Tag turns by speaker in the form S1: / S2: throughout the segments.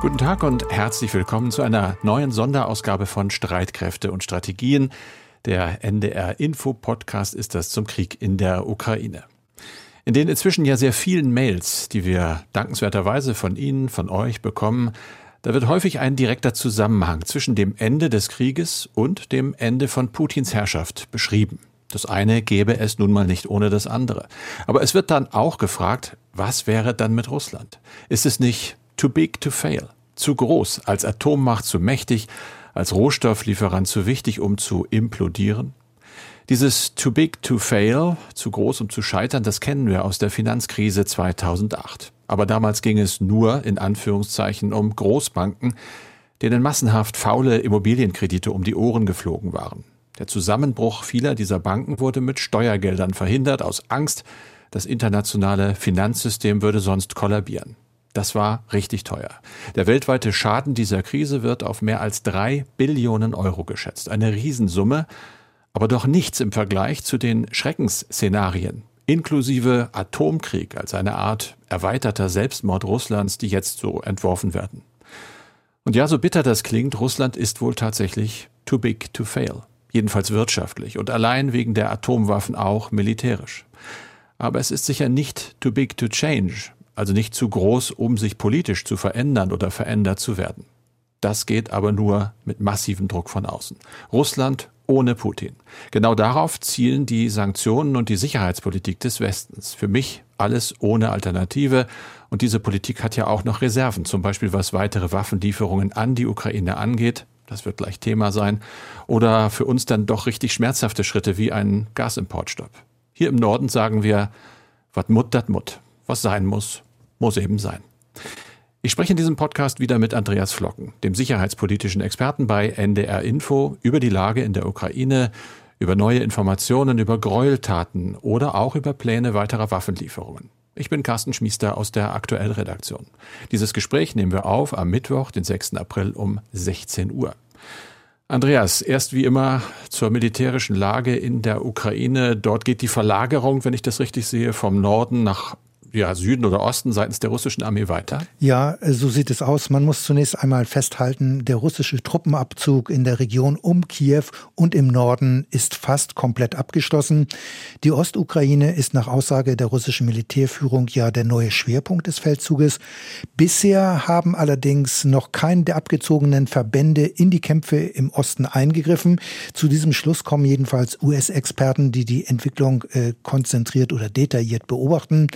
S1: Guten Tag und herzlich willkommen zu einer neuen Sonderausgabe von Streitkräfte und Strategien. Der NDR Info Podcast ist das zum Krieg in der Ukraine. In den inzwischen ja sehr vielen Mails, die wir dankenswerterweise von Ihnen, von euch bekommen, da wird häufig ein direkter Zusammenhang zwischen dem Ende des Krieges und dem Ende von Putins Herrschaft beschrieben. Das eine gäbe es nun mal nicht ohne das andere. Aber es wird dann auch gefragt, was wäre dann mit Russland? Ist es nicht Too big to fail. Zu groß, als Atommacht zu mächtig, als Rohstofflieferant zu wichtig, um zu implodieren? Dieses too big to fail, zu groß, um zu scheitern, das kennen wir aus der Finanzkrise 2008. Aber damals ging es nur in Anführungszeichen um Großbanken, denen massenhaft faule Immobilienkredite um die Ohren geflogen waren. Der Zusammenbruch vieler dieser Banken wurde mit Steuergeldern verhindert, aus Angst, das internationale Finanzsystem würde sonst kollabieren. Das war richtig teuer. Der weltweite Schaden dieser Krise wird auf mehr als drei Billionen Euro geschätzt. Eine Riesensumme, aber doch nichts im Vergleich zu den Schreckensszenarien, inklusive Atomkrieg als eine Art erweiterter Selbstmord Russlands, die jetzt so entworfen werden. Und ja, so bitter das klingt, Russland ist wohl tatsächlich too big to fail. Jedenfalls wirtschaftlich und allein wegen der Atomwaffen auch militärisch. Aber es ist sicher nicht too big to change, also nicht zu groß, um sich politisch zu verändern oder verändert zu werden. Das geht aber nur mit massivem Druck von außen. Russland ohne Putin. Genau darauf zielen die Sanktionen und die Sicherheitspolitik des Westens. Für mich alles ohne Alternative. Und diese Politik hat ja auch noch Reserven, zum Beispiel was weitere Waffenlieferungen an die Ukraine angeht. Das wird gleich Thema sein. Oder für uns dann doch richtig schmerzhafte Schritte wie einen Gasimportstopp. Hier im Norden sagen wir, wat mut dat mut. Was sein muss, muss eben sein. Ich spreche in diesem Podcast wieder mit Andreas Flocken, dem sicherheitspolitischen Experten bei NDR Info, über die Lage in der Ukraine, über neue Informationen, über Gräueltaten oder auch über Pläne weiterer Waffenlieferungen. Ich bin Carsten Schmiester aus der Aktuellredaktion. Dieses Gespräch nehmen wir auf am Mittwoch, den 6. April um 16 Uhr. Andreas, erst wie immer zur militärischen Lage in der Ukraine. Dort geht die Verlagerung, wenn ich das richtig sehe, vom Norden nach ja, Süden oder Osten seitens der russischen Armee weiter?
S2: Ja, so sieht es aus. Man muss zunächst einmal festhalten, der russische Truppenabzug in der Region um Kiew und im Norden ist fast komplett abgeschlossen. Die Ostukraine ist nach Aussage der russischen Militärführung ja der neue Schwerpunkt des Feldzuges. Bisher haben allerdings noch keinen der abgezogenen Verbände in die Kämpfe im Osten eingegriffen. Zu diesem Schluss kommen jedenfalls US-Experten, die die Entwicklung äh, konzentriert oder detailliert beobachten.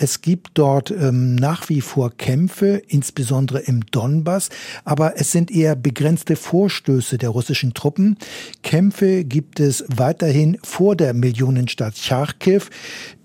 S2: Es gibt dort ähm, nach wie vor Kämpfe, insbesondere im Donbass, aber es sind eher begrenzte Vorstöße der russischen Truppen. Kämpfe gibt es weiterhin vor der Millionenstadt Charkiw.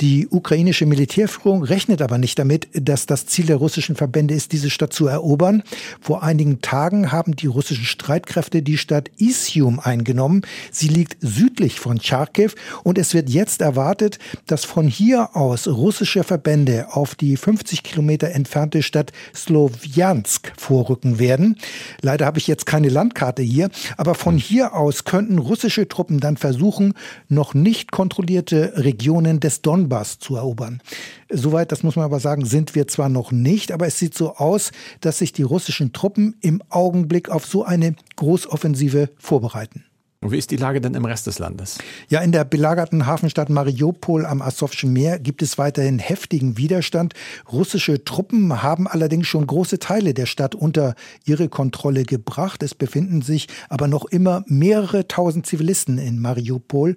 S2: Die ukrainische Militärführung rechnet aber nicht damit, dass das Ziel der russischen Verbände ist, diese Stadt zu erobern. Vor einigen Tagen haben die russischen Streitkräfte die Stadt Isium eingenommen. Sie liegt südlich von Charkiw und es wird jetzt erwartet, dass von hier aus russische Verbände Verbände auf die 50 Kilometer entfernte Stadt Slowiansk vorrücken werden. Leider habe ich jetzt keine Landkarte hier, aber von hier aus könnten russische Truppen dann versuchen, noch nicht kontrollierte Regionen des Donbass zu erobern. Soweit, das muss man aber sagen, sind wir zwar noch nicht, aber es sieht so aus, dass sich die russischen Truppen im Augenblick auf so eine Großoffensive vorbereiten.
S1: Und wie ist die Lage denn im Rest des Landes?
S2: Ja, in der belagerten Hafenstadt Mariupol am Asowschen Meer gibt es weiterhin heftigen Widerstand. Russische Truppen haben allerdings schon große Teile der Stadt unter ihre Kontrolle gebracht. Es befinden sich aber noch immer mehrere tausend Zivilisten in Mariupol.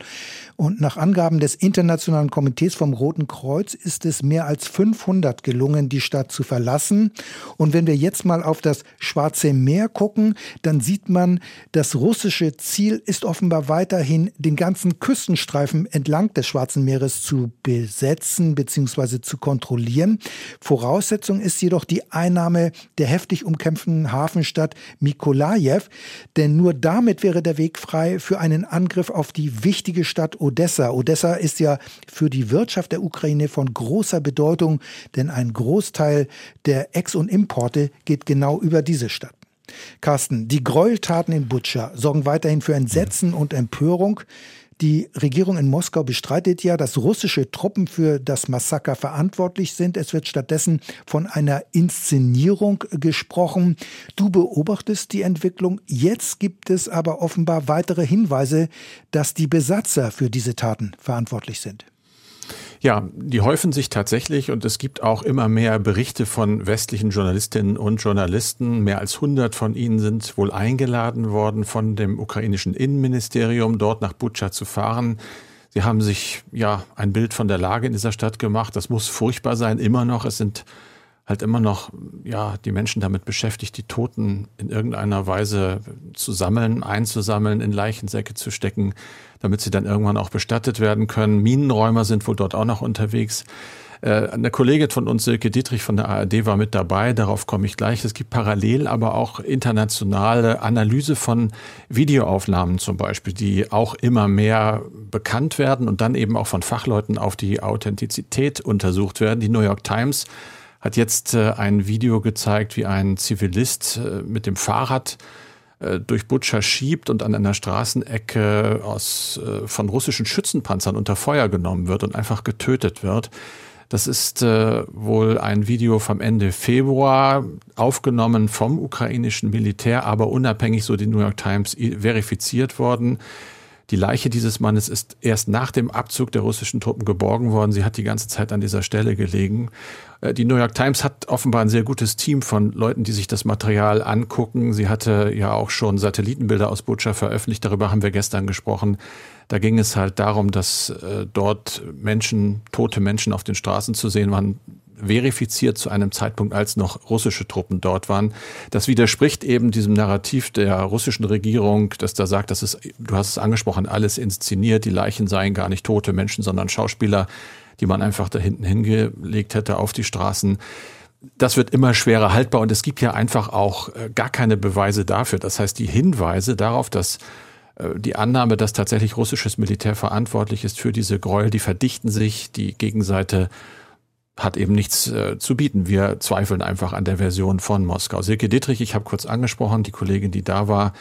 S2: Und nach Angaben des Internationalen Komitees vom Roten Kreuz ist es mehr als 500 gelungen, die Stadt zu verlassen. Und wenn wir jetzt mal auf das Schwarze Meer gucken, dann sieht man, das russische Ziel ist ist offenbar weiterhin den ganzen Küstenstreifen entlang des Schwarzen Meeres zu besetzen bzw. zu kontrollieren. Voraussetzung ist jedoch die Einnahme der heftig umkämpften Hafenstadt Mikolajew, denn nur damit wäre der Weg frei für einen Angriff auf die wichtige Stadt Odessa. Odessa ist ja für die Wirtschaft der Ukraine von großer Bedeutung, denn ein Großteil der Ex- und Importe geht genau über diese Stadt. Carsten, die Gräueltaten in Butscha sorgen weiterhin für Entsetzen und Empörung. Die Regierung in Moskau bestreitet ja, dass russische Truppen für das Massaker verantwortlich sind. Es wird stattdessen von einer Inszenierung gesprochen. Du beobachtest die Entwicklung. Jetzt gibt es aber offenbar weitere Hinweise, dass die Besatzer für diese Taten verantwortlich sind.
S1: Ja, die häufen sich tatsächlich und es gibt auch immer mehr Berichte von westlichen Journalistinnen und Journalisten. Mehr als 100 von ihnen sind wohl eingeladen worden von dem ukrainischen Innenministerium, dort nach Butscha zu fahren. Sie haben sich ja ein Bild von der Lage in dieser Stadt gemacht. Das muss furchtbar sein, immer noch. Es sind halt immer noch ja die Menschen damit beschäftigt, die Toten in irgendeiner Weise zu sammeln, einzusammeln, in Leichensäcke zu stecken, damit sie dann irgendwann auch bestattet werden können. Minenräumer sind wohl dort auch noch unterwegs. Äh, eine Kollegin von uns, Silke Dietrich von der ARD, war mit dabei. Darauf komme ich gleich. Es gibt parallel aber auch internationale Analyse von Videoaufnahmen zum Beispiel, die auch immer mehr bekannt werden und dann eben auch von Fachleuten auf die Authentizität untersucht werden. Die New York Times hat jetzt äh, ein Video gezeigt, wie ein Zivilist äh, mit dem Fahrrad äh, durch Butscha schiebt und an einer Straßenecke aus, von russischen Schützenpanzern unter Feuer genommen wird und einfach getötet wird. Das ist wohl ein Video vom Ende Februar, aufgenommen vom ukrainischen Militär, aber unabhängig, so die New York Times, verifiziert worden. Die Leiche dieses Mannes ist erst nach dem Abzug der russischen Truppen geborgen worden. Sie hat die ganze Zeit an dieser Stelle gelegen. Äh, die New York Times hat offenbar ein sehr gutes Team von Leuten, die sich das Material angucken. Sie hatte ja auch schon Satellitenbilder aus Butscha veröffentlicht. Darüber haben wir gestern gesprochen. Da ging es halt darum, dass äh, dort Menschen, tote Menschen auf den Straßen zu sehen waren, verifiziert zu einem Zeitpunkt, als noch russische Truppen dort waren. Das widerspricht eben diesem Narrativ der russischen Regierung, dass da sagt, das ist, du hast es angesprochen, alles inszeniert, die Leichen seien gar nicht tote Menschen, sondern Schauspieler, die man einfach da hinten hingelegt hätte auf die Straßen. Das wird immer schwerer haltbar und es gibt ja einfach auch äh, gar keine Beweise dafür. Das heißt, die Hinweise darauf, dass äh, die Annahme, dass tatsächlich russisches Militär verantwortlich ist für diese Gräuel, die verdichten sich. Die Gegenseite hat eben nichts äh, zu bieten. Wir zweifeln einfach an der Version von Moskau. Silke Dietrich, ich habe kurz angesprochen, die Kollegin, die da war,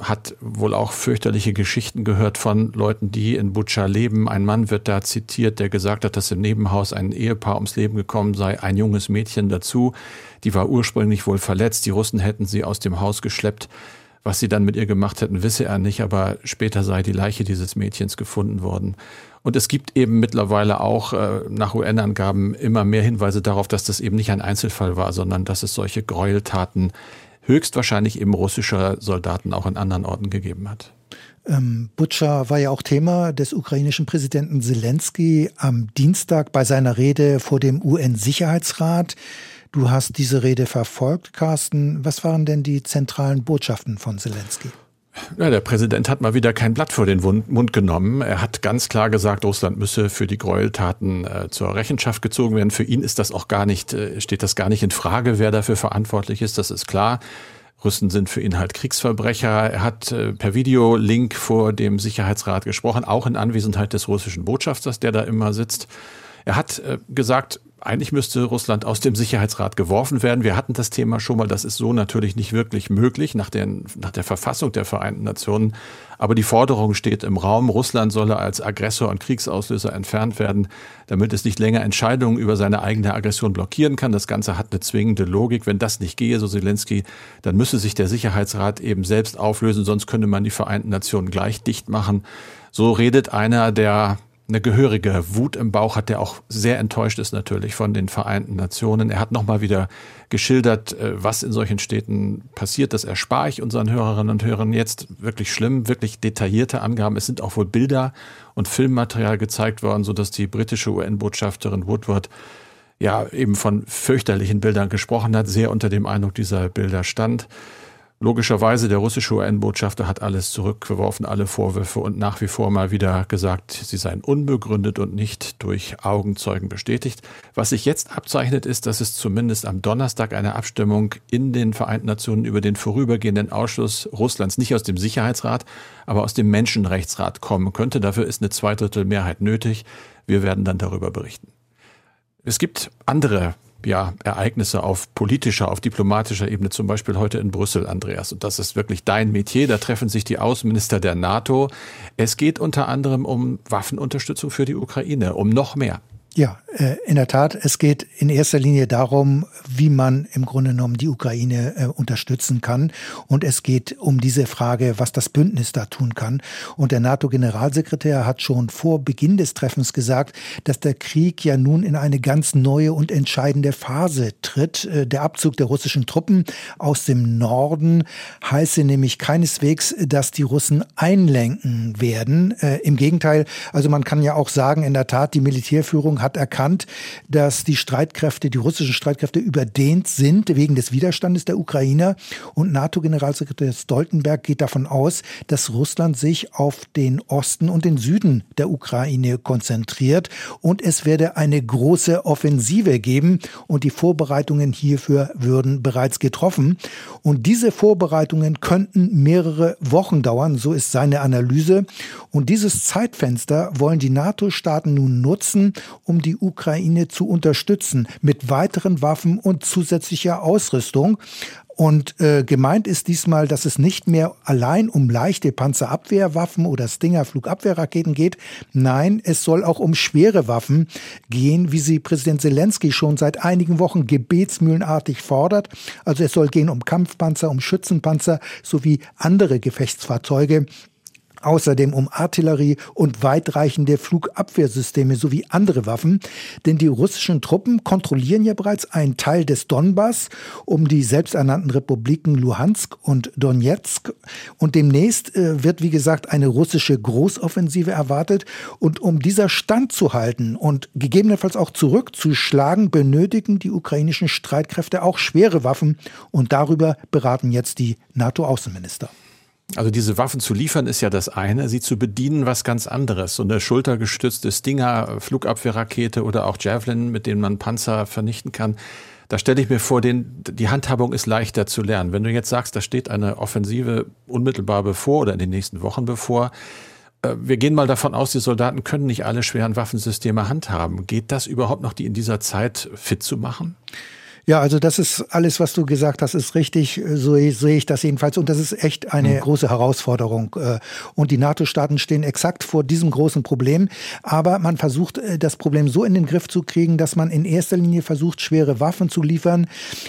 S1: hat wohl auch fürchterliche Geschichten gehört von Leuten, die in Butscha leben. Ein Mann wird da zitiert, der gesagt hat, dass im Nebenhaus ein Ehepaar ums Leben gekommen sei, ein junges Mädchen dazu. Die war ursprünglich wohl verletzt. Die Russen hätten sie aus dem Haus geschleppt. Was sie dann mit ihr gemacht hätten, wisse er nicht, aber später sei die Leiche dieses Mädchens gefunden worden. Und es gibt eben mittlerweile auch äh, nach UN-Angaben immer mehr Hinweise darauf, dass das eben nicht ein Einzelfall war, sondern dass es solche Gräueltaten höchstwahrscheinlich eben russischer Soldaten auch in anderen Orten gegeben hat.
S2: Ähm, Butscha war ja auch Thema des ukrainischen Präsidenten Zelensky am Dienstag bei seiner Rede vor dem UN-Sicherheitsrat. Du hast diese Rede verfolgt, Carsten. Was waren denn die zentralen Botschaften von Zelensky?
S1: Ja, der Präsident hat mal wieder kein Blatt vor den Mund genommen. Er hat ganz klar gesagt, Russland müsse für die Gräueltaten äh, zur Rechenschaft gezogen werden. Für ihn ist das auch gar nicht, äh, steht das gar nicht in Frage, wer dafür verantwortlich ist. Das ist klar. Russen sind für ihn halt Kriegsverbrecher. Er hat äh, per Videolink vor dem Sicherheitsrat gesprochen, auch in Anwesenheit des russischen Botschafters, der da immer sitzt. Er hat äh, gesagt, eigentlich müsste Russland aus dem Sicherheitsrat geworfen werden. Wir hatten das Thema schon mal, das ist so natürlich nicht wirklich möglich nach, den, nach der Verfassung der Vereinten Nationen. Aber die Forderung steht im Raum, Russland solle als Aggressor und Kriegsauslöser entfernt werden, damit es nicht länger Entscheidungen über seine eigene Aggression blockieren kann. Das Ganze hat eine zwingende Logik. Wenn das nicht gehe, so Zelensky, dann müsse sich der Sicherheitsrat eben selbst auflösen, sonst könnte man die Vereinten Nationen gleich dicht machen. So redet einer der eine gehörige Wut im Bauch hat, der auch sehr enttäuscht ist natürlich von den Vereinten Nationen. Er hat nochmal wieder geschildert, äh, was in solchen Städten passiert. Das erspare ich unseren Hörerinnen und Hörern jetzt wirklich schlimm, wirklich detaillierte Angaben. Es sind auch wohl Bilder und Filmmaterial gezeigt worden, sodass die britische UN-Botschafterin Woodward ja eben von fürchterlichen Bildern gesprochen hat, sehr unter dem Eindruck dieser Bilder stand. Logischerweise, der russische UN-Botschafter hat alles zurückgeworfen, alle Vorwürfe und nach wie vor mal wieder gesagt, sie seien unbegründet und nicht durch Augenzeugen bestätigt. Was sich jetzt abzeichnet, ist, dass es zumindest am Donnerstag eine Abstimmung in den Vereinten Nationen über den vorübergehenden Ausschluss Russlands nicht aus dem Sicherheitsrat, aber aus dem Menschenrechtsrat kommen könnte. Dafür ist eine Zweidrittelmehrheit nötig. Wir werden dann darüber berichten. Es gibt andere ja, Ereignisse auf politischer, auf diplomatischer Ebene, zum Beispiel heute in Brüssel, Andreas. Und das ist wirklich dein Metier. Da treffen sich die Außenminister der NATO. Es geht unter anderem um Waffenunterstützung für die Ukraine, um noch mehr.
S2: Ja, äh, in der Tat. Es geht in erster Linie darum, wie man im Grunde genommen die Ukraine äh, unterstützen kann. Und es geht um diese Frage, was das Bündnis da tun kann. Und der NATO-Generalsekretär hat schon vor Beginn des Treffens gesagt, dass der Krieg ja nun in eine ganz neue und entscheidende Phase tritt. Äh, der Abzug der russischen Truppen aus dem Norden heiße nämlich keineswegs, dass die Russen einlenken werden. Im Gegenteil, also man kann ja auch sagen, in der Tat, die Militärführung hat erkannt, dass die Streitkräfte, die russischen Streitkräfte überdehnt sind wegen des Widerstandes der Ukrainer. Und NATO-Generalsekretär Stoltenberg geht davon aus, dass Russland sich auf den Osten und den Süden der Ukraine konzentriert. Und es werde eine große Offensive geben. Und die Vorbereitungen hierfür würden bereits getroffen. Und diese Vorbereitungen könnten mehrere Wochen dauern. So ist seine Analyse. Und dieses Zeitfenster wollen die NATO-Staaten nun nutzen, um um die Ukraine zu unterstützen mit weiteren Waffen und zusätzlicher Ausrüstung. Und äh, gemeint ist diesmal, dass es nicht mehr allein um leichte Panzerabwehrwaffen oder Stinger-Flugabwehrraketen geht. Nein, es soll auch um schwere Waffen gehen, wie sie Präsident Zelensky schon seit einigen Wochen gebetsmühlenartig fordert. Also es soll gehen um Kampfpanzer, um Schützenpanzer sowie andere Gefechtsfahrzeuge außerdem um Artillerie und weitreichende Flugabwehrsysteme sowie andere Waffen. Denn die russischen Truppen kontrollieren ja bereits einen Teil des Donbass um die selbsternannten Republiken Luhansk und Donetsk. Und demnächst äh, wird, wie gesagt, eine russische Großoffensive erwartet. Und um dieser Stand zu halten und gegebenenfalls auch zurückzuschlagen, benötigen die ukrainischen Streitkräfte auch schwere Waffen. Und darüber beraten jetzt die NATO-Außenminister.
S1: Also diese Waffen zu liefern ist ja das eine, sie zu bedienen was ganz anderes. So eine schultergestützte Stinger, Flugabwehrrakete oder auch Javelin, mit denen man Panzer vernichten kann. Da stelle ich mir vor, den, die Handhabung ist leichter zu lernen. Wenn du jetzt sagst, da steht eine Offensive unmittelbar bevor oder in den nächsten Wochen bevor, äh, wir gehen mal davon aus, die Soldaten können nicht alle schweren Waffensysteme handhaben. Geht das überhaupt noch, die in dieser Zeit fit zu machen?
S2: Ja, also das ist alles, was du gesagt hast, ist richtig. So sehe ich das jedenfalls. Und das ist echt eine mhm. große Herausforderung. Äh, und die NATO-Staaten stehen exakt vor diesem großen Problem. Aber man versucht, äh, das Problem so in den Griff zu kriegen, dass man in erster Linie versucht, schwere Waffen zu liefern,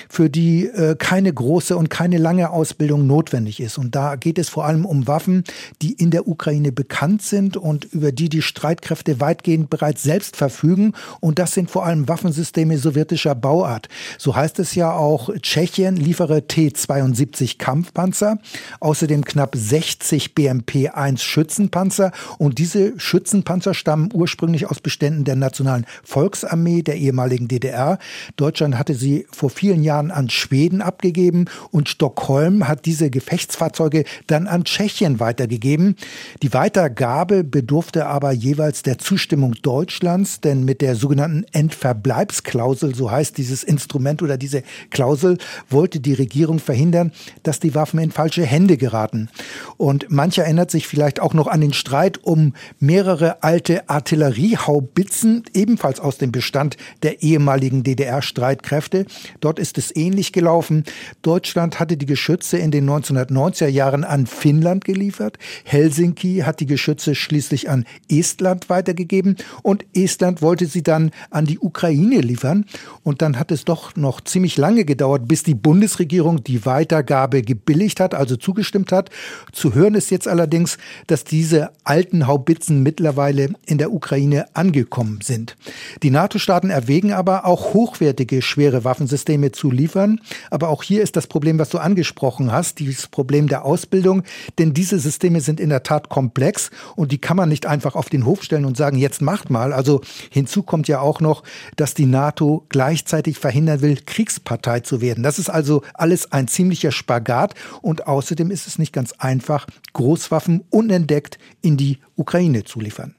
S2: für die äh, keine große und keine lange Ausbildung notwendig ist. Und da geht es vor allem um Waffen, die in der Ukraine bekannt sind und über die die Streitkräfte weitgehend bereits selbst verfügen. Und das sind vor allem Waffensysteme sowjetischer Bauart. So heißt es ja auch, Tschechien liefere T-72 Kampfpanzer, außerdem knapp 60 BMP-1 Schützenpanzer und diese Schützenpanzer stammen ursprünglich aus Beständen der Nationalen Volksarmee der ehemaligen DDR. Deutschland hatte sie vor vielen Jahren an Schweden abgegeben und Stockholm hat diese Gefechtsfahrzeuge dann an Tschechien weitergegeben. Die Weitergabe bedurfte aber jeweils der Zustimmung Deutschlands, denn mit der sogenannten Endverbleibsklausel, so heißt dieses Instrument, Instrument oder diese Klausel wollte die Regierung verhindern, dass die Waffen in falsche Hände geraten. Und mancher erinnert sich vielleicht auch noch an den Streit um mehrere alte Artilleriehaubitzen, ebenfalls aus dem Bestand der ehemaligen DDR-Streitkräfte. Dort ist es ähnlich gelaufen. Deutschland hatte die Geschütze in den 1990er Jahren an Finnland geliefert. Helsinki hat die Geschütze schließlich an Estland weitergegeben und Estland wollte sie dann an die Ukraine liefern. Und dann hat es doch noch ziemlich lange gedauert, bis die Bundesregierung die Weitergabe gebilligt hat, also zugestimmt hat. Zu hören ist jetzt allerdings, dass diese alten Haubitzen mittlerweile in der Ukraine angekommen sind. Die NATO-Staaten erwägen aber auch hochwertige schwere Waffensysteme zu liefern. Aber auch hier ist das Problem, was du angesprochen hast, dieses Problem der Ausbildung. Denn diese Systeme sind in der Tat komplex und die kann man nicht einfach auf den Hof stellen und sagen, jetzt macht mal. Also hinzu kommt ja auch noch, dass die NATO gleichzeitig verhindern will, Kriegspartei zu werden. Das ist also alles ein ziemlicher Spagat und außerdem ist es nicht ganz einfach, Großwaffen unentdeckt in die Ukraine zu liefern.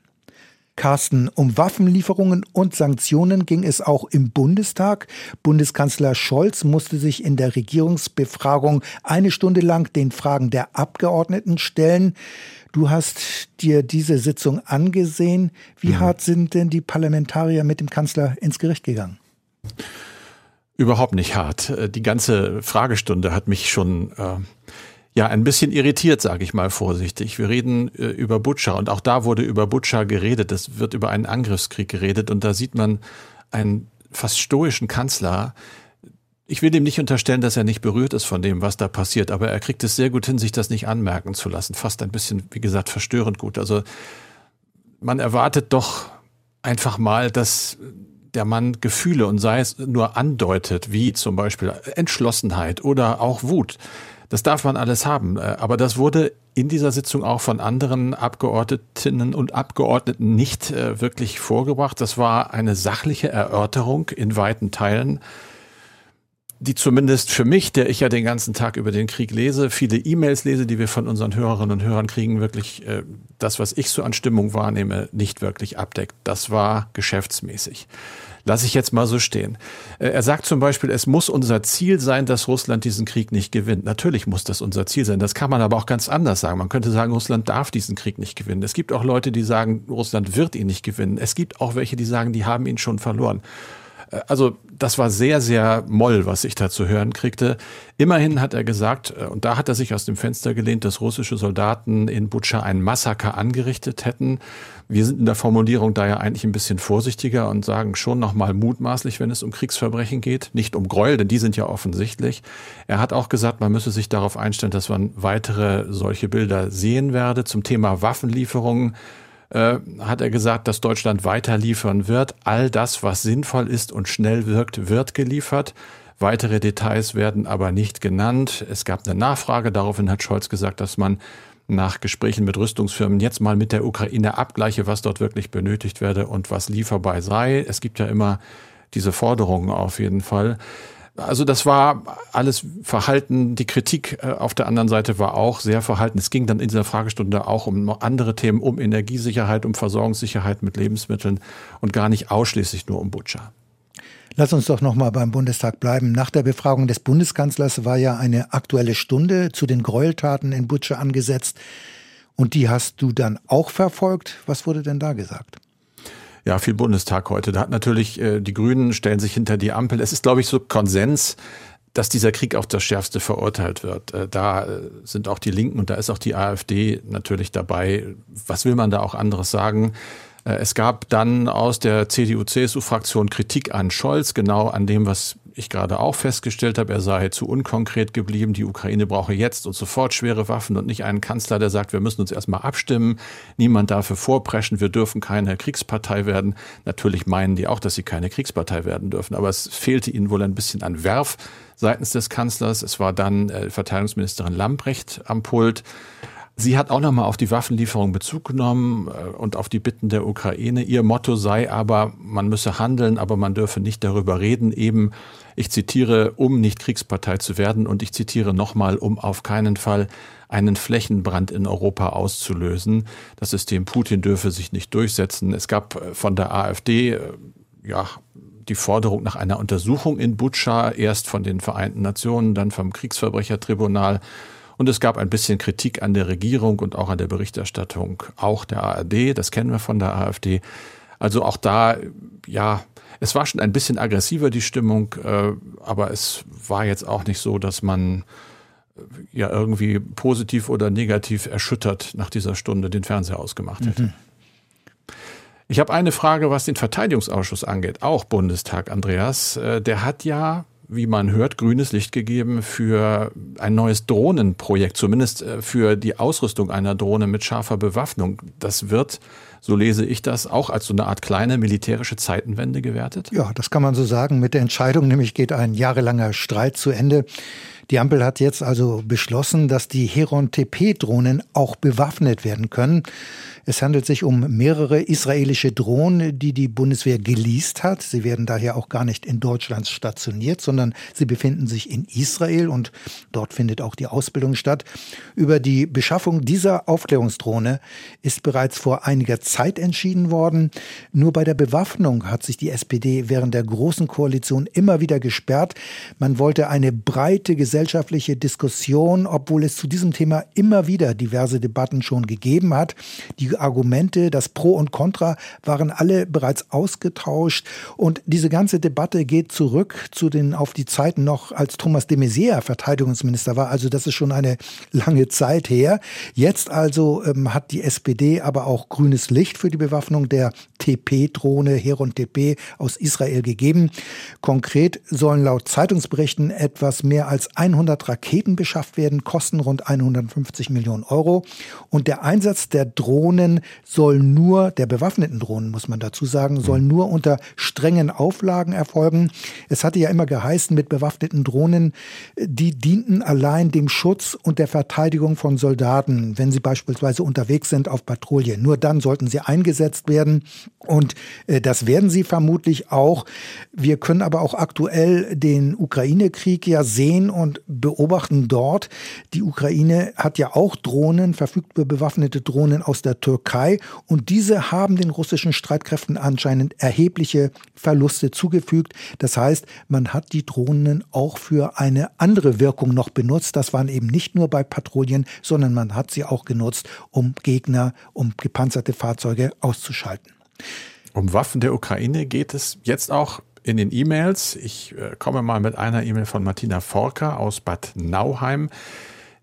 S2: Carsten, um Waffenlieferungen und Sanktionen ging es auch im Bundestag. Bundeskanzler Scholz musste sich in der Regierungsbefragung eine Stunde lang den Fragen der Abgeordneten stellen. Du hast dir diese Sitzung angesehen. Wie mhm. hart sind denn die Parlamentarier mit dem Kanzler ins Gericht gegangen?
S1: Überhaupt nicht hart. Äh, die ganze Fragestunde hat mich schon äh, ja ein bisschen irritiert, sage ich mal vorsichtig. Wir reden äh, über Butscha und auch da wurde über Butscha geredet. Es wird über einen Angriffskrieg geredet und da sieht man einen fast stoischen Kanzler. Ich will dem nicht unterstellen, dass er nicht berührt ist von dem, was da passiert, aber er kriegt es sehr gut hin, sich das nicht anmerken zu lassen. Fast ein bisschen, wie gesagt, verstörend gut. Also man erwartet doch einfach mal, dass der Mann Gefühle und sei es nur andeutet, wie zum Beispiel Entschlossenheit oder auch Wut. Das darf man alles haben. Äh, aber das wurde in dieser Sitzung auch von anderen Abgeordnetinnen und Abgeordneten nicht äh, wirklich vorgebracht. Das war eine sachliche Erörterung in weiten Teilen, die zumindest für mich, der ich ja den ganzen Tag über den Krieg lese, viele E-Mails lese, die wir von unseren Hörerinnen und Hörern kriegen, wirklich äh, das, was ich so an Stimmung wahrnehme, nicht wirklich abdeckt. Das war geschäftsmäßig. Lass ich jetzt mal so stehen. Äh, er sagt zum Beispiel, es muss unser Ziel sein, dass Russland diesen Krieg nicht gewinnt. Natürlich muss das unser Ziel sein. Das kann man aber auch ganz anders sagen. Man könnte sagen, Russland darf diesen Krieg nicht gewinnen. Es gibt auch Leute, die sagen, Russland wird ihn nicht gewinnen. Es gibt auch welche, die sagen, die haben ihn schon verloren. Äh, also das war sehr, sehr moll, was ich da zu hören kriegte. Immerhin hat er gesagt, äh, und da hat er sich aus dem Fenster gelehnt, dass russische Soldaten in Butscha ein Massaker angerichtet hätten. Wir sind in der Formulierung daher eigentlich ein bisschen vorsichtiger und sagen schon nochmal mutmaßlich, wenn es um Kriegsverbrechen geht, nicht um Gräuel, denn die sind ja offensichtlich. Er hat auch gesagt, man müsse sich darauf einstellen, dass man weitere solche Bilder sehen werde. Zum Thema Waffenlieferungen äh, hat er gesagt, dass Deutschland weiter liefern wird. All das, was sinnvoll ist und schnell wirkt, wird geliefert. Weitere Details werden aber nicht genannt. Es gab eine Nachfrage. Daraufhin hat Scholz gesagt, dass man nach Gesprächen mit Rüstungsfirmen jetzt mal mit der Ukraine abgleiche, was dort wirklich benötigt werde und was lieferbar sei. Es gibt ja immer diese Forderungen auf jeden Fall. Also das war alles verhalten. Die Kritik äh, auf der anderen Seite war auch sehr verhalten. Es ging dann in dieser Fragestunde auch um andere Themen, um Energiesicherheit, um Versorgungssicherheit mit Lebensmitteln und gar nicht ausschließlich nur um Butcher.
S2: Lass uns doch noch mal beim Bundestag bleiben. Nach der Befragung des Bundeskanzlers war ja eine aktuelle Stunde zu den Gräueltaten in Butcher angesetzt. Und die hast du dann auch verfolgt. Was wurde denn da gesagt?
S1: Ja, viel Bundestag heute. Da hat natürlich äh, die Grünen stellen sich hinter die Ampel. Es ist, glaube ich, so Konsens, dass dieser Krieg auf das Schärfste verurteilt wird. Äh, da äh, sind auch die Linken und da ist auch die AfD natürlich dabei. Was will man da auch anderes sagen? Äh, es gab dann aus der CDU-CSU-Fraktion Kritik an Scholz, genau an dem, was ich gerade auch festgestellt habe, er sei zu unkonkret geblieben. Die Ukraine brauche jetzt und sofort schwere Waffen und nicht einen Kanzler, der sagt, wir müssen uns erstmal abstimmen. Niemand dafür vorpreschen. Wir dürfen keine Kriegspartei werden. Natürlich meinen die auch, dass sie keine Kriegspartei werden dürfen. Aber es fehlte ihnen wohl ein bisschen an Werf seitens des Kanzlers. Es war dann äh, Verteidigungsministerin Lambrecht am Pult. Sie hat auch nochmal auf die Waffenlieferung Bezug genommen äh, und auf die Bitten der Ukraine. Ihr Motto sei aber, man müsse handeln, aber man dürfe nicht darüber reden, eben, ich zitiere, um nicht Kriegspartei zu werden und ich zitiere nochmal, um auf keinen Fall einen Flächenbrand in Europa auszulösen. Das System Putin dürfe sich nicht durchsetzen. Es gab äh, von der AfD, äh, ja, die Forderung nach einer Untersuchung in Butscha, erst von den Vereinten Nationen, dann vom Kriegsverbrechertribunal. Und es gab ein bisschen Kritik an der Regierung und auch an der Berichterstattung, auch der ARD, das kennen wir von der AfD. Also auch da, ja, es war schon ein bisschen aggressiver die Stimmung, äh, aber es war jetzt auch nicht so, dass man äh, ja irgendwie positiv oder negativ erschüttert nach dieser Stunde den Fernseher ausgemacht hätte. Mhm. Ich habe eine Frage, was den Verteidigungsausschuss angeht, auch Bundestag, Andreas. Äh, der hat ja wie man hört, grünes Licht gegeben für ein neues Drohnenprojekt, zumindest äh, für die Ausrüstung einer Drohne mit scharfer Bewaffnung. Das wird, so lese ich das, auch als so eine Art kleine militärische Zeitenwende gewertet?
S2: Ja, das kann man so sagen. Mit der Entscheidung nämlich geht ein jahrelanger Streit zu Ende. Die Ampel hat jetzt also beschlossen, dass die Heron-TP-Drohnen auch bewaffnet werden können. Es handelt sich um mehrere israelische Drohnen, die die Bundeswehr geleast hat. Sie werden daher auch gar nicht in Deutschland stationiert, sondern sie befinden sich in Israel und dort findet auch die Ausbildung statt. Über die Beschaffung dieser Aufklärungsdrohne ist bereits vor einiger Zeit entschieden worden. Nur bei der Bewaffnung hat sich die SPD während der Großen Koalition immer wieder gesperrt. Man wollte eine breite gesellschaftliche Diskussion, obwohl es zu diesem Thema immer wieder diverse Debatten schon gegeben hat. Die Argumente, das Pro und Contra waren alle bereits ausgetauscht und diese ganze Debatte geht zurück zu den auf die Zeiten noch, als Thomas de Maizière Verteidigungsminister war. Also das ist schon eine lange Zeit her. Jetzt also ähm, hat die SPD aber auch grünes Licht für die Bewaffnung der TP-Drohne Heron TP aus Israel gegeben. Konkret sollen laut Zeitungsberichten etwas mehr als 100 Raketen beschafft werden, kosten rund 150 Millionen Euro. Und der Einsatz der Drohnen soll nur, der bewaffneten Drohnen muss man dazu sagen, soll nur unter strengen Auflagen erfolgen. Es hatte ja immer geheißen, mit bewaffneten Drohnen, die dienten allein dem Schutz und der Verteidigung von Soldaten, wenn sie beispielsweise unterwegs sind auf Patrouille. Nur dann sollten sie eingesetzt werden. Und äh, das werden sie vermutlich auch. Wir können aber auch aktuell den Ukraine-Krieg ja sehen und beobachten dort. Die Ukraine hat ja auch Drohnen, verfügt über bewaffnete Drohnen aus der Türkei. Und diese haben den russischen Streitkräften anscheinend erhebliche Verluste zugefügt. Das heißt, man hat die Drohnen auch für eine andere Wirkung noch benutzt. Das waren eben nicht nur bei Patrouillen, sondern man hat sie auch genutzt, um Gegner, um gepanzerte Fahrzeuge auszuschalten.
S1: Um Waffen der Ukraine geht es jetzt auch in den E-Mails. Ich äh, komme mal mit einer E-Mail von Martina Forker aus Bad Nauheim.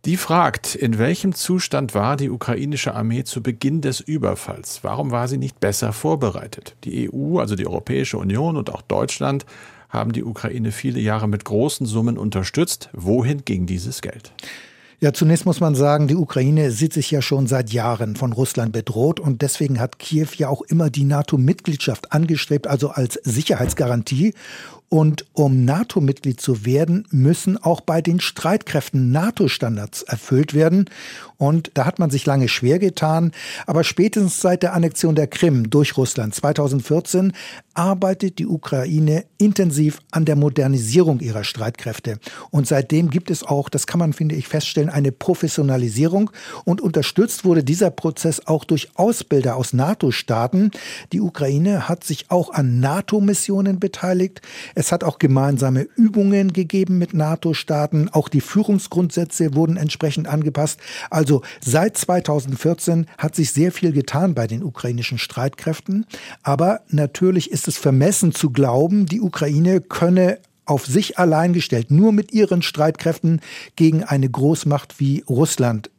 S1: Die fragt, in welchem Zustand war die ukrainische Armee zu Beginn des Überfalls? Warum war sie nicht besser vorbereitet? Die EU, also die Europäische Union und auch Deutschland haben die Ukraine viele Jahre mit großen Summen unterstützt. Wohin ging dieses Geld?
S2: Ja, zunächst muss man sagen, die Ukraine sieht sich ja schon seit Jahren von Russland bedroht und deswegen hat Kiew ja auch immer die NATO-Mitgliedschaft angestrebt, also als Sicherheitsgarantie. Und um NATO-Mitglied zu werden, müssen auch bei den Streitkräften NATO-Standards erfüllt werden. Und da hat man sich lange schwer getan. Aber spätestens seit der Annexion der Krim durch Russland 2014 arbeitet die Ukraine intensiv an der Modernisierung ihrer Streitkräfte. Und seitdem gibt es auch, das kann man, finde ich, feststellen, eine Professionalisierung. Und unterstützt wurde dieser Prozess auch durch Ausbilder aus NATO-Staaten. Die Ukraine hat sich auch an NATO-Missionen beteiligt. Es hat auch gemeinsame Übungen gegeben mit NATO-Staaten. Auch die Führungsgrundsätze wurden entsprechend angepasst. Also seit 2014 hat sich sehr viel getan bei den ukrainischen Streitkräften. Aber natürlich ist es vermessen zu glauben, die Ukraine könne auf sich allein gestellt, nur mit ihren Streitkräften gegen eine Großmacht wie Russland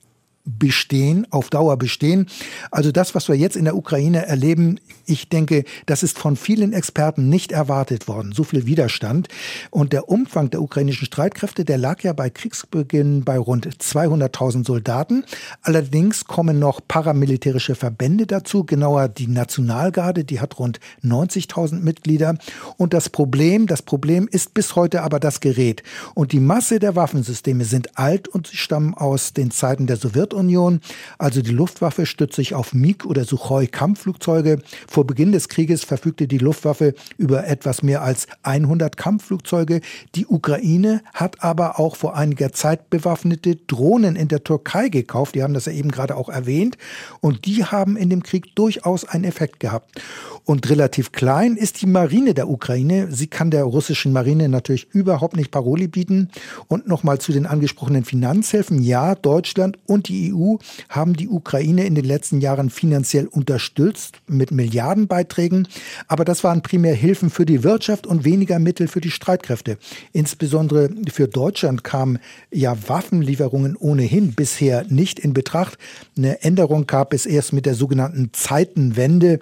S2: bestehen, auf Dauer bestehen. Also das, was wir jetzt in der Ukraine erleben, ich denke, das ist von vielen Experten nicht erwartet worden. So viel Widerstand. Und der Umfang der ukrainischen Streitkräfte, der lag ja bei Kriegsbeginn bei rund 200.000 Soldaten. Allerdings kommen noch paramilitärische Verbände dazu, genauer die Nationalgarde, die hat rund 90.000 Mitglieder. Und das Problem, das Problem ist bis heute aber das Gerät. Und die Masse der Waffensysteme sind alt und sie stammen aus den Zeiten der Sowjetunion Sowjetunion. Also die Luftwaffe stützt sich auf MiG oder Suchoi Kampfflugzeuge. Vor Beginn des Krieges verfügte die Luftwaffe über etwas mehr als 100 Kampfflugzeuge. Die Ukraine hat aber auch vor einiger Zeit bewaffnete Drohnen in der Türkei gekauft. Die haben das ja eben gerade auch erwähnt. Und die haben in dem Krieg durchaus einen Effekt gehabt. Und relativ klein ist die Marine der Ukraine. Sie kann der russischen Marine natürlich überhaupt nicht Paroli bieten. Und nochmal zu den angesprochenen Finanzhilfen. Ja, Deutschland und die EU haben die Ukraine in den letzten Jahren finanziell unterstützt mit Milliardenbeiträgen. Aber das waren primär Hilfen für die Wirtschaft und weniger Mittel für die Streitkräfte. Insbesondere für Deutschland kamen ja Waffenlieferungen ohnehin bisher nicht in Betracht. Eine Änderung gab es erst mit der sogenannten Zeitenwende.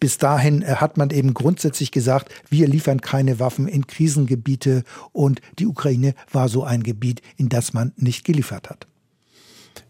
S2: Bis dahin äh, hat man eben grundsätzlich gesagt, wir liefern keine Waffen in Krisengebiete und die Ukraine war so ein Gebiet, in das man nicht geliefert hat.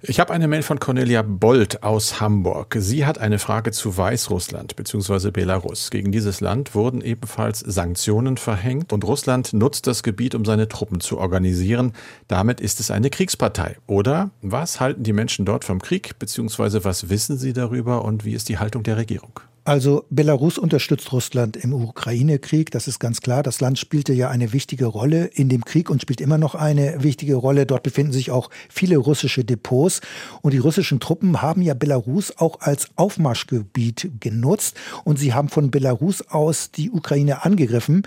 S1: Ich habe eine Mail von Cornelia Bold aus Hamburg. Sie hat eine Frage zu Weißrussland bzw. Belarus. Gegen dieses Land wurden ebenfalls Sanktionen verhängt und Russland nutzt das Gebiet, um seine Truppen zu organisieren. Damit ist es eine Kriegspartei. Oder was halten die Menschen dort vom Krieg bzw. was wissen sie darüber und wie ist die Haltung der Regierung?
S2: Also Belarus unterstützt Russland im Ukraine-Krieg, das ist ganz klar. Das Land spielte ja eine wichtige Rolle in dem Krieg und spielt immer noch eine wichtige Rolle. Dort befinden sich auch viele russische Depots und die russischen Truppen haben ja Belarus auch als Aufmarschgebiet genutzt und sie haben von Belarus aus die Ukraine angegriffen.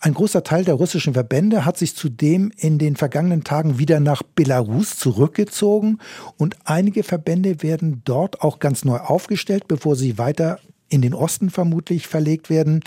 S2: Ein großer Teil der russischen Verbände hat sich zudem in den vergangenen Tagen wieder nach Belarus zurückgezogen und einige Verbände werden dort auch ganz neu aufgestellt, bevor sie weiter in den Osten vermutlich verlegt werden.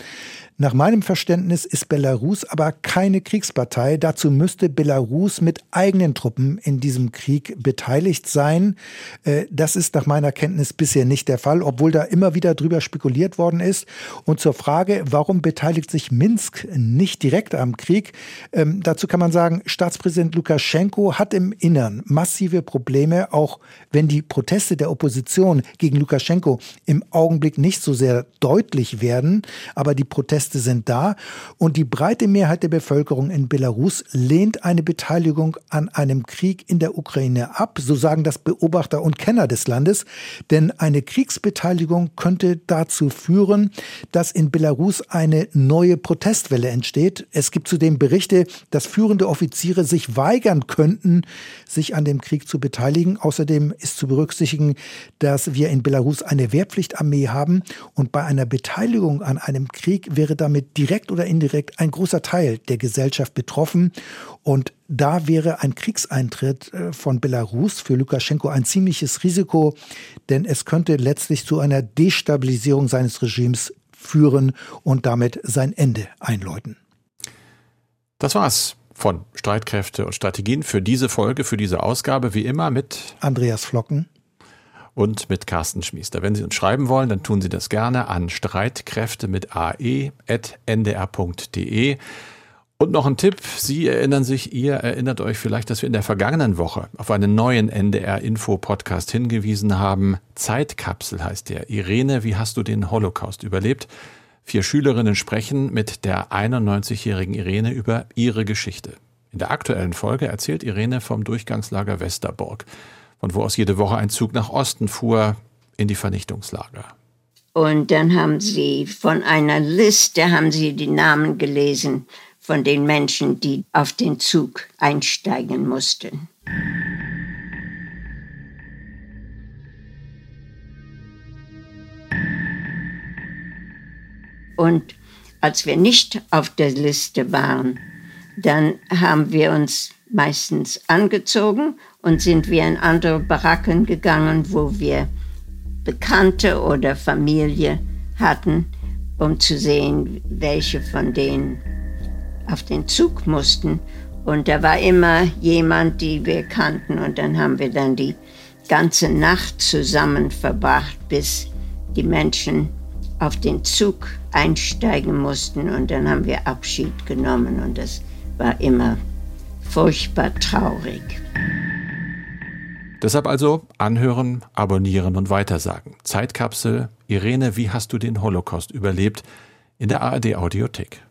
S2: Nach meinem Verständnis ist Belarus aber keine Kriegspartei. Dazu müsste Belarus mit eigenen Truppen in diesem Krieg beteiligt sein. Äh, das ist nach meiner Kenntnis bisher nicht der Fall, obwohl da immer wieder drüber spekuliert worden ist. Und zur Frage, warum beteiligt sich Minsk nicht direkt am Krieg? Ähm, dazu kann man sagen, Staatspräsident Lukaschenko hat im Innern massive Probleme, auch wenn die Proteste der Opposition gegen Lukaschenko im Augenblick nicht so sehr deutlich werden. Aber die Proteste Proteste sind da und die breite Mehrheit der Bevölkerung in Belarus lehnt eine Beteiligung an einem Krieg in der Ukraine ab, so sagen das Beobachter und Kenner des Landes, denn eine Kriegsbeteiligung könnte dazu führen, dass in Belarus eine neue Protestwelle entsteht. Es gibt zudem Berichte, dass führende Offiziere sich weigern könnten, sich an dem Krieg zu beteiligen. Außerdem ist zu berücksichtigen, dass wir in Belarus eine Wehrpflichtarmee haben und bei einer Beteiligung an einem Krieg wäre wäre damit direkt oder indirekt ein großer Teil der Gesellschaft betroffen. Und da wäre ein Kriegseintritt äh, von Belarus für Lukaschenko ein ziemliches Risiko, denn es könnte letztlich zu einer Destabilisierung seines Regimes führen und damit sein Ende einläuten.
S1: Das war's von Streitkräfte und Strategien für diese Folge, für diese Ausgabe, wie immer mit
S2: Andreas Flocken
S1: und mit Carsten Schmiester. Wenn Sie uns schreiben wollen, dann tun Sie das gerne an streitkräfte mit ae.ndr.de. Und noch ein Tipp, Sie erinnern sich, ihr erinnert euch vielleicht, dass wir in der vergangenen Woche auf einen neuen NDR-Info-Podcast hingewiesen haben. Zeitkapsel heißt der. Irene, wie hast du den Holocaust überlebt? Vier Schülerinnen sprechen mit der 91-jährigen Irene über ihre Geschichte. In der aktuellen Folge erzählt Irene vom Durchgangslager Westerborg und wo aus jede Woche ein Zug nach Osten fuhr in die Vernichtungslager.
S3: Und dann haben sie von einer Liste haben sie die Namen gelesen von den Menschen, die auf den Zug einsteigen mussten. Und als wir nicht auf der Liste waren, dann haben wir uns meistens angezogen und sind wir in andere Baracken gegangen, wo wir Bekannte oder Familie hatten, um zu sehen, welche von denen auf den Zug mussten. Und da war immer jemand, die wir kannten. Und dann haben wir dann die ganze Nacht zusammen verbracht, bis die Menschen auf den Zug einsteigen mussten. Und dann haben wir Abschied genommen. Und das war immer furchtbar traurig.
S1: Deshalb also anhören, abonnieren und weitersagen. Zeitkapsel, Irene, wie hast du den Holocaust überlebt? In der ARD Audiothek.